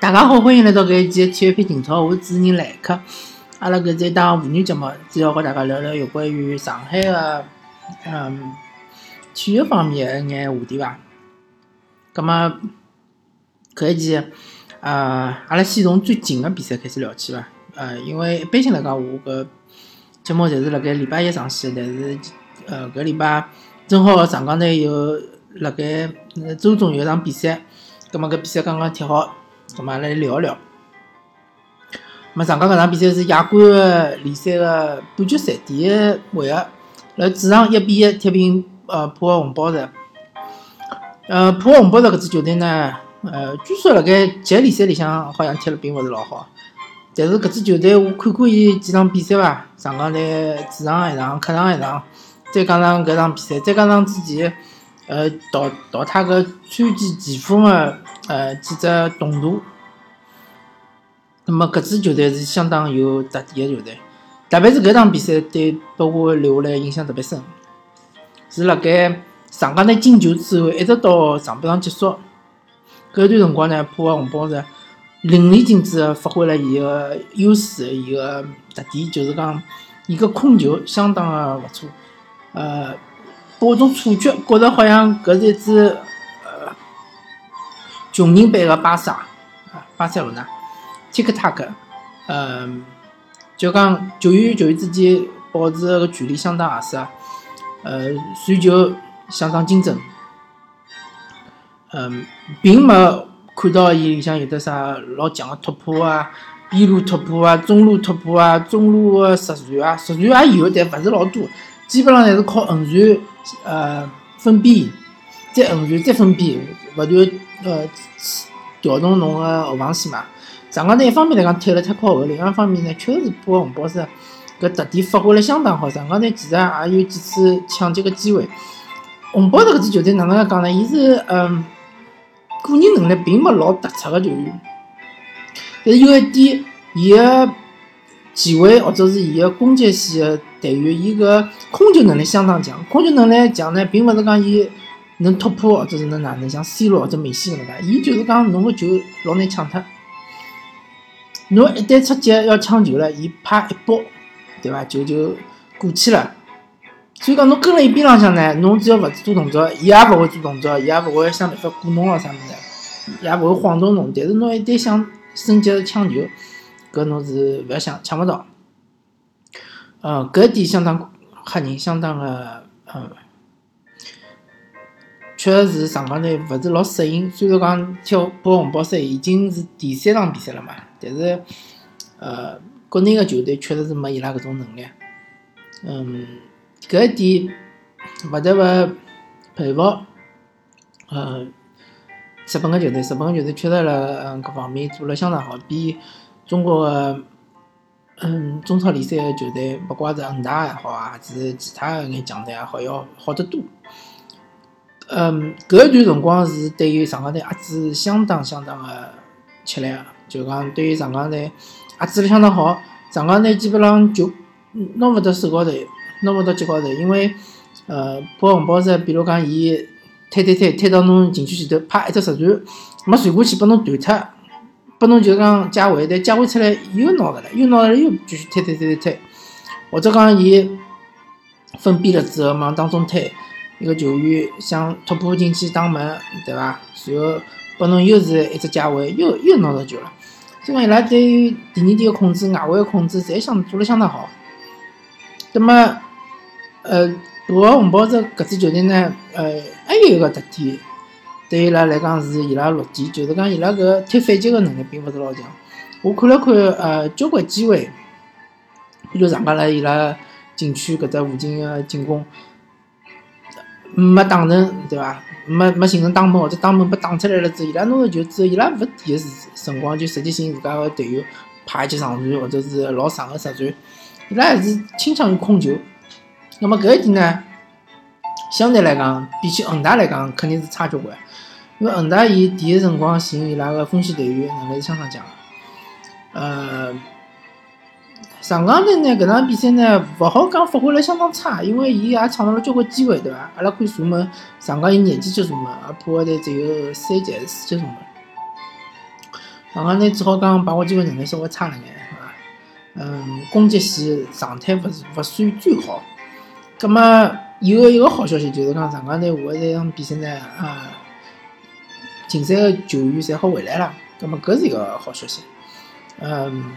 大家好，欢迎来到搿一期体育篇情操，我是主持人来客。阿拉搿是一档妇女节目，主要和大家聊聊有关于上海个嗯体育方面一眼话题伐。葛末搿一期呃，阿拉先从最近个比赛开始聊起伐。呃，因为一般性来讲，我搿节目侪是辣盖礼拜一上线，但是呃搿礼拜正好上港队有辣盖周中有一场比赛，葛末搿比赛刚刚踢好。咁嘛，来聊一聊。咁上港搿场比赛是亚冠联赛个半决赛第一回合，辣主场一比一踢平呃浦和红宝石。呃，浦和红宝石搿支球队呢，呃，据说辣盖级联赛里向好像踢了并勿是老好。但是搿支球队我看过伊几场比赛伐，上港队主场一场，客场一场，再加上搿场比赛，再加上之前呃淘淘汰个川崎前锋个。呃，几只动图，那么搿支球队是相当有特点的球队，特别是搿场比赛对拨我留下来印象特别深，是辣盖上港队进球之后，一直到上半场结束，搿段辰光呢，浦和红宝石淋漓尽致的发挥了伊个优势，伊个特点，就是讲伊个控球相当的勿错，呃，拨我种错觉，觉着好像搿是一支。穷人版个巴萨，啊，巴塞罗那，tik tak，嗯，就讲球员与球员之间保持个距离相当合适，呃，传球相当精准，嗯，并没看到伊里向有的啥老强个突破啊，边路突破啊，中路突破啊，中路个实传啊，直传也有，但勿是老多，基本上侪是靠横传，呃，分边，再横传再分边，勿断。呃，调动侬个后防线嘛。上港队一方面来讲踢了太靠后，另外一方面呢，确实是浦和红宝石搿特点发挥了相当好。上港队其实也有几次抢劫个机会。红宝石搿支球队哪能介讲呢？伊是嗯，个人能力并没老突出个球员，但是有一点，伊个前卫或者是伊个攻击线个队员，伊个控球能力相当强。控球能力强呢，并勿是讲伊。能突破或者是能哪能像 C 罗或者梅西搿能介，伊就是讲侬个球老难抢脱，侬一旦出击要抢球了，伊啪一拨，对伐？球就过去了。所以讲侬跟了伊边浪向呢，侬只要勿做动作，伊也勿会做动作，伊也勿会想办法过侬咾啥物事，也勿会晃动侬。但是侬一旦想升级抢球，搿侬是勿要想抢勿到。呃，搿点相当吓人，相当个呃。确实是上港队勿是老适应，虽然讲踢浦和红宝石已经是第三场比赛了嘛，但是呃，国内个球队确实是没伊拉搿种能力。嗯，搿一点勿得勿佩服。呃，日本个球队，日本个球队确实辣嗯搿方面做了相当好，比中国个嗯中超联赛个球队，勿怪是恒大也好啊，还是其他个眼强队也好，要好得多。嗯，搿一段辰光是对于上港队压制相当相当的吃力啊，就讲对于上港队压制了相当好。上港队基本上就拿勿到手高头，拿勿到脚高头，因为呃，破红宝石，比如讲伊推推推推到侬禁区前头，啪一只实传，没传过去拨侬断脱，拨侬就讲解围，但解围出来又拿着了，又拿着了又继续推推推推推，或者讲伊分边了之后往当中推。一个球员想突破进去打门，对伐？随后拨侬又是一只解围，又又拿到球了。所以讲伊拉对于第二点个控制、外围个控制，侪相做了相当好。那么，呃，浦和红宝石搿支球队呢，呃，还有一个特点，对伊拉来讲是伊拉弱点，就是讲伊拉搿踢反击个能力并勿是老强。我看了看，呃，交关机会，比如上港辣伊拉禁区搿只附近个进攻。没打成，对伐？没没形成打门或者打门被打出来了之后，伊拉拿着球之后，伊拉勿第一时辰光就直接寻自家个队友拍一记长传，或者是老长个实传，伊拉还是倾向于控球。那么搿一点呢，相对来讲，比起恒大来讲，肯定是差交关。因为恒大伊第一辰光寻伊拉个锋线队员能力是相当强，呃。上港队呢，搿场比赛呢，勿好讲发挥了相当差，因为伊也创造了交关机会，对伐？阿拉可以查门，上港有廿几脚射门，而浦和队只有三脚还是四脚射门。上港呢只好讲把握机会能力稍微差了眼，是伐？嗯，攻击线状态勿是勿算最好。葛末有一个好消息就是讲上港队下一场比赛呢，啊，禁赛个球员侪好回来了。葛末搿是一个好消息。嗯，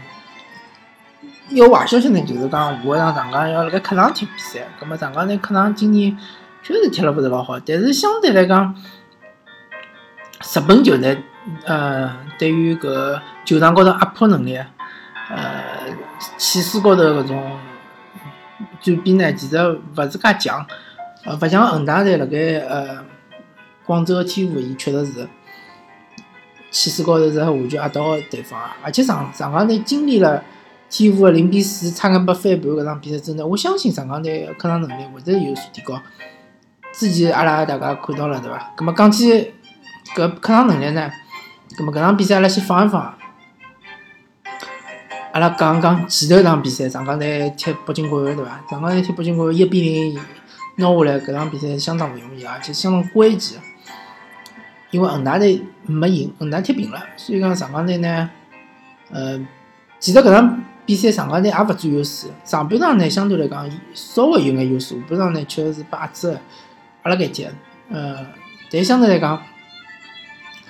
一个坏消息呢就是讲下一场上港要辣盖客场踢比赛。葛末上港队客场今年确实踢了勿是老好，但是相对来讲，日本球队。呃，对于搿球场高头压迫能力，呃，气势高头搿种转变呢，其实勿是介强，呃，勿像恒大队辣盖呃广州个天府，伊确实是气势高头是完全压倒对方啊。而且上上港队经历了天府个零比四差眼被翻盘搿场比赛真的，我相信上港队客场能力会得有所提高。之前阿拉大家看到了对伐？葛末讲起搿客场能力呢？咁么搿场比赛阿拉先放一放，阿拉讲讲前头场比赛，上港队踢北京国安对伐？上港队踢北京国安一比零拿下来，搿场比赛相当勿容易，而且相当关键。因为恒大队没赢，恒大踢平了，所以讲上港队呢，呃，其实搿场比赛上港队也勿占优势，上半场呢相对来讲稍微有眼优势，下半场呢确实是把子阿拉盖踢，呃，但相对来讲。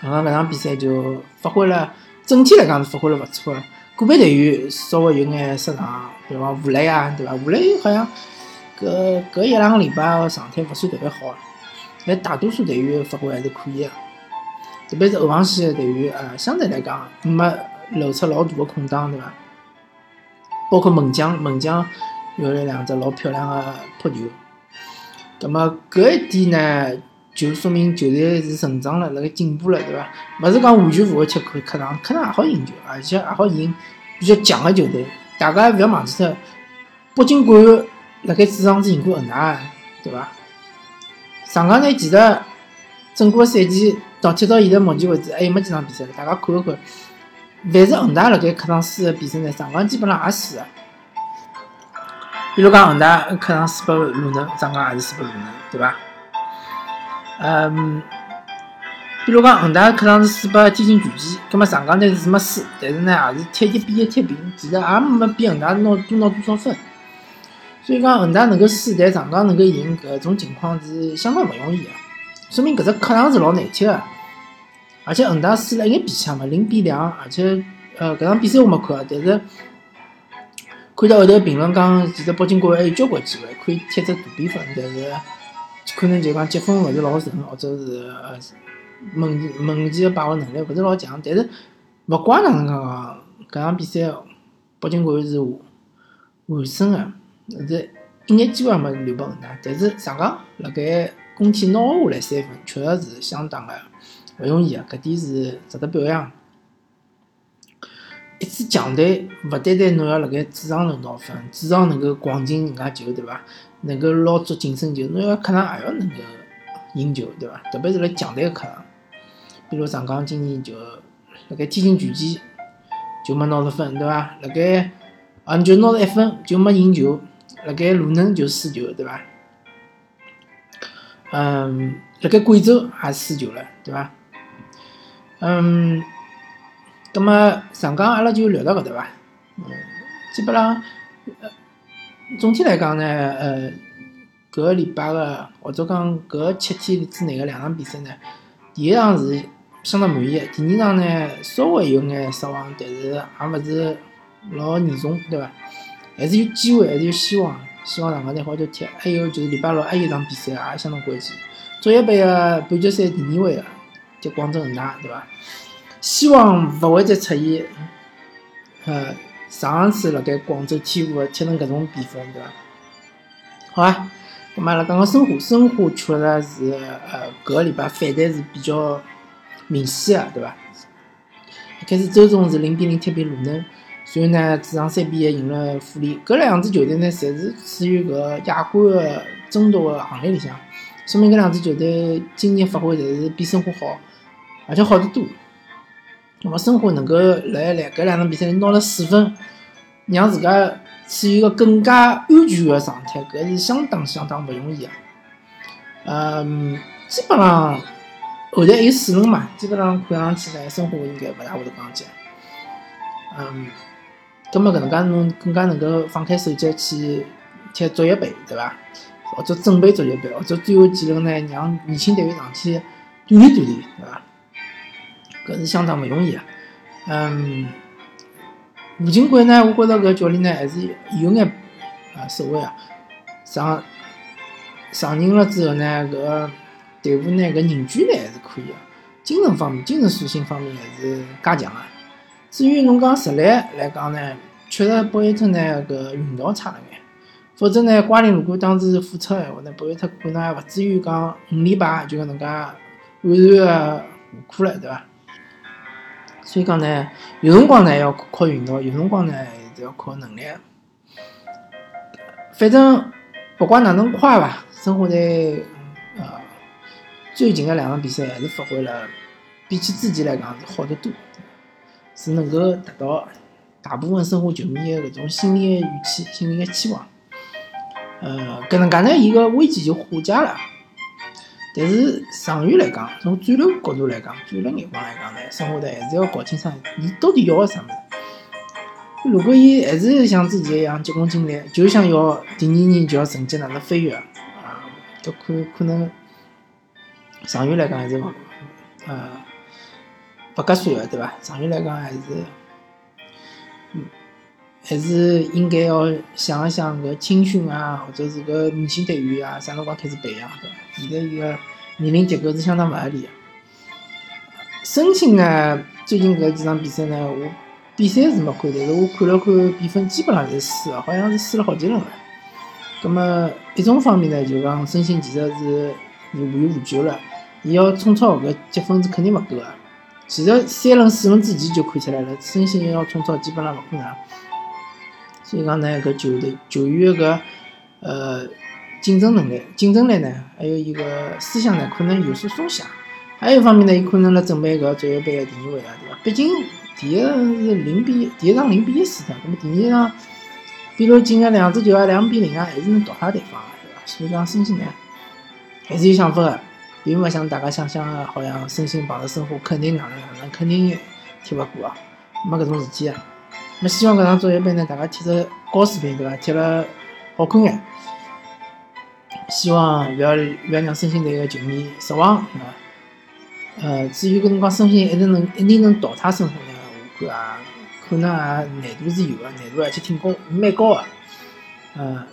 刚刚搿场比赛就发挥了，整体来讲是发挥了勿错个，个别队员稍微有眼失常，比方吴磊啊，对伐？吴磊好像搿搿一两个礼拜状态勿算特别好，但大多数队员发挥还是可以个，特别是后防线的队员，呃，相对来讲没露出老大的空档，对伐？包括门将，门将有了两只老漂亮个扑球，葛末搿一点呢？就说明球队是成长了，辣盖进步了，对伐？勿是讲完全勿会踢客客场，客场也好赢球，而且也好赢比较强个球队。大家勿要忘记脱，北京国安辣盖主场是赢过恒大，对伐？上港呢，其实整个赛季到踢到现在目前为止还有没几场比赛，大家看一看。凡是恒大辣盖客场输个比赛呢，上港基本上也输个。比如讲恒大客场输拨鲁能，上港也是输拨鲁能，对伐？嗯，比如讲恒大客场是输拨天津权健，葛末上港呢是没输，但是呢也是踢一比一踢平，其实也没比恒大拿多拿多少分。所以讲恒大能够输，但上港能够赢，搿种情况是相当勿容易个，说明搿只客场是老难踢个。而且恒大输了一眼比抢嘛，零比两，而且呃搿场比赛我没看，但是看到后头评论讲，其实北京国安还有交关机会可以踢只大比分，但是。可能就讲积分勿是老顺，或者是呃门门前个把握能力勿是老强。但是勿管哪能讲，搿场比赛北京国安是完胜个，是一眼机会也没留拨恒大。但是上港辣盖工体拿下来三分，确实是相当个勿容易个，搿点是值得表扬。一支强队勿单单侬要辣盖主场能拿分，主场能够狂进人家球，对伐？能够捞足净胜球，侬要客场也要能够赢球，对伐？特别是辣强队个客场，比如上港今年就辣盖天津权健就没拿着分，对伐？辣盖啊，就拿着一分就没赢球，辣盖鲁能就输球，对伐？嗯，辣盖贵州也输球了，对伐？嗯。葛么上港阿拉就聊到搿搭伐？嗯，基本上，总体来讲呢，呃，搿礼拜个或者讲搿七天之内个两场比赛呢，第一场是相当满意，第二场呢稍微有眼失望，但是也勿是老严重，对伐？还是有机会，还是有希望，希望上港队好叫踢。还有就是礼拜六还有一场比赛也相当关键，足协杯个半决赛第二位个，就广州恒大，对伐？希望勿会再出现，呃，上次辣盖广州天府踢成搿种比分，对伐？好啊，咁阿拉讲讲申花，申花确实是呃搿个礼拜反弹是比较明显个，对伐？一开始周中是零比零踢平鲁能，随后呢主场三比一赢了富力，搿两支球队呢侪是处于搿亚冠的争夺个行列里向，说明搿两支球队今年发挥侪是比申花好，而且好得多。那么申花能够来来搿两场比赛拿了四分，让自家处于一个更加安全的状态，搿是相当相当勿容易啊。嗯，基本上后台还有四轮嘛，基本上看上去呢，申花应该勿大会得降级。嗯，葛末搿能介侬更加能够放开手脚去踢足协杯，对伐？或者准备足协杯，或者最后几轮呢，让年轻队员上去锻炼锻炼，对伐？搿是相当勿容易啊。嗯，吴金贵呢，我觉着搿教练呢还是有眼啊所谓啊，上上任了之后呢，搿队伍呢搿凝聚力还是可以个，精神方面、精神属性方面还是加强啊。至于侬讲实力来讲呢，确实博伊特呢搿运道差了眼。否则呢，瓜林如果当时复出闲话呢，博伊特可能还勿至于讲五连败就搿能介黯然个下课了，对伐？所以讲呢，有辰光呢要靠运道，有辰光呢是要靠能力。反正不管哪能快吧，生活在呃最近的两场比赛还是发挥了比起之前来讲是好得多。是能够达到大部分申花球迷的搿种心理的预期、心理的期望。呃，搿能介呢，伊个危机就化解了。但是长远来讲，从战略角度来讲，战略眼光来讲呢，生活队还是要搞清爽，伊到底要个啥物事。如果伊还是像之前一样急功近利，就想要第二年就要成绩哪能飞跃啊，搿可可能长远来讲还是呃。不合算个，对伐？长远来讲还是，还是应该要想一想搿青训啊，或者是搿明星队员啊，啥辰光开始培养，对伐？现在伊个年龄结构是相当勿合理个。申鑫呢，最近搿几场比赛呢，我比赛是没看，但是我看了看比分，基本上是输个，好像是输了好几轮个。葛末一种方面呢，就讲申鑫其实是是无欲无求了，伊要冲超搿积分是肯定勿够个。其实三轮四轮之前就看出来了，申鑫要冲超基本上勿可能。所以讲呢，搿球队球员搿呃竞争能力、竞争力呢，还有伊个思想呢，可能有所松懈。还有一方面呢，伊可能辣准备搿足协杯个第二位啊，对伐？毕竟第一是零比第一场零比一输脱，那么第二场比如进个两只球啊，两比零啊，还是能淘汰对方个，对伐？所以讲申鑫呢，还是有想法个。并勿像大家想象的，好像申鑫碰着申花肯定哪能哪能，肯定踢勿过啊，没搿种事体啊。么希望搿场足协杯呢，大家踢着高水平，对伐？踢了好看眼。希望勿要勿要让申鑫队个球迷失望，对伐？呃，至于搿辰光申鑫一定能一定能淘汰申花呢，我看啊，可能啊难度是有个，难度而且挺高，蛮高个。呃，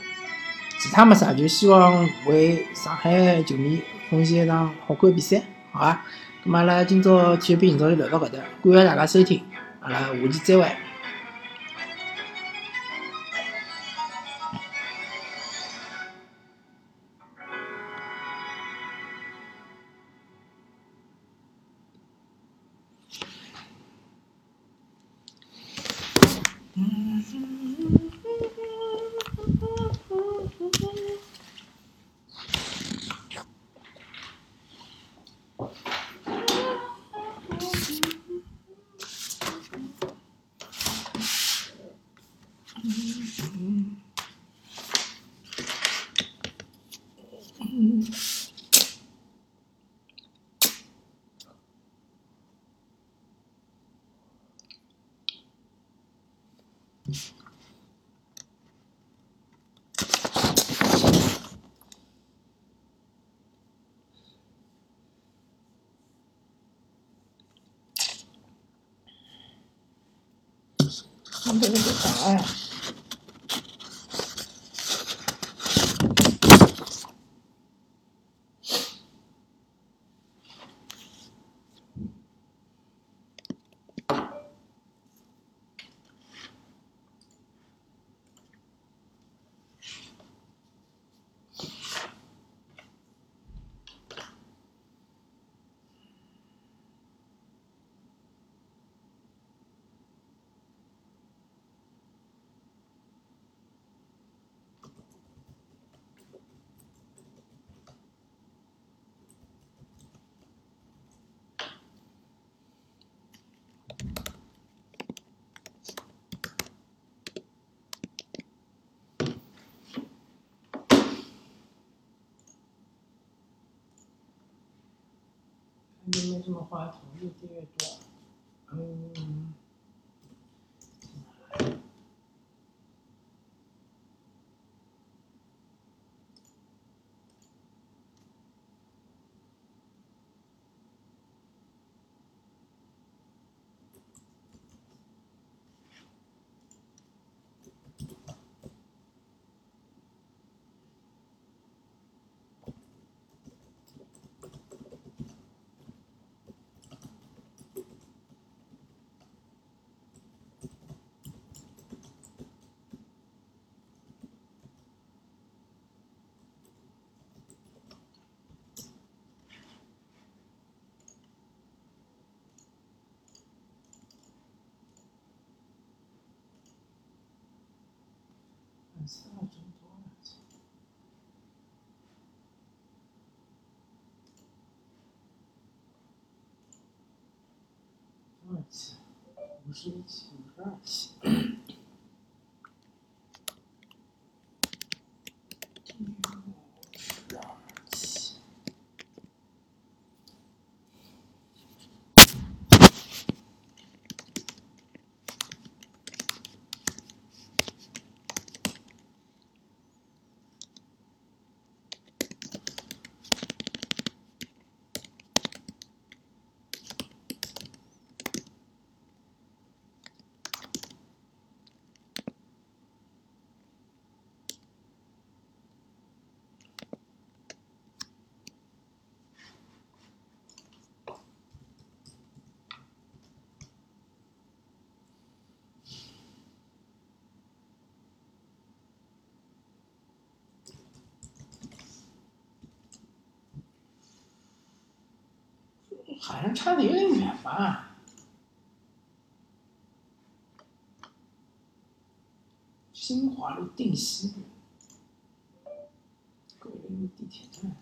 其他没啥，就希望为上海球迷。奉献一场好看比赛，好伐？咁阿拉今朝体育频道就聊到搿搭，感谢大家收听，阿拉下期再会。你这个啥呀？为什么话，同意订阅多，嗯。三个钟头了，多少期？五十一期，五十二期。好像差的有点远吧？新华路定西路，桂林路地铁站。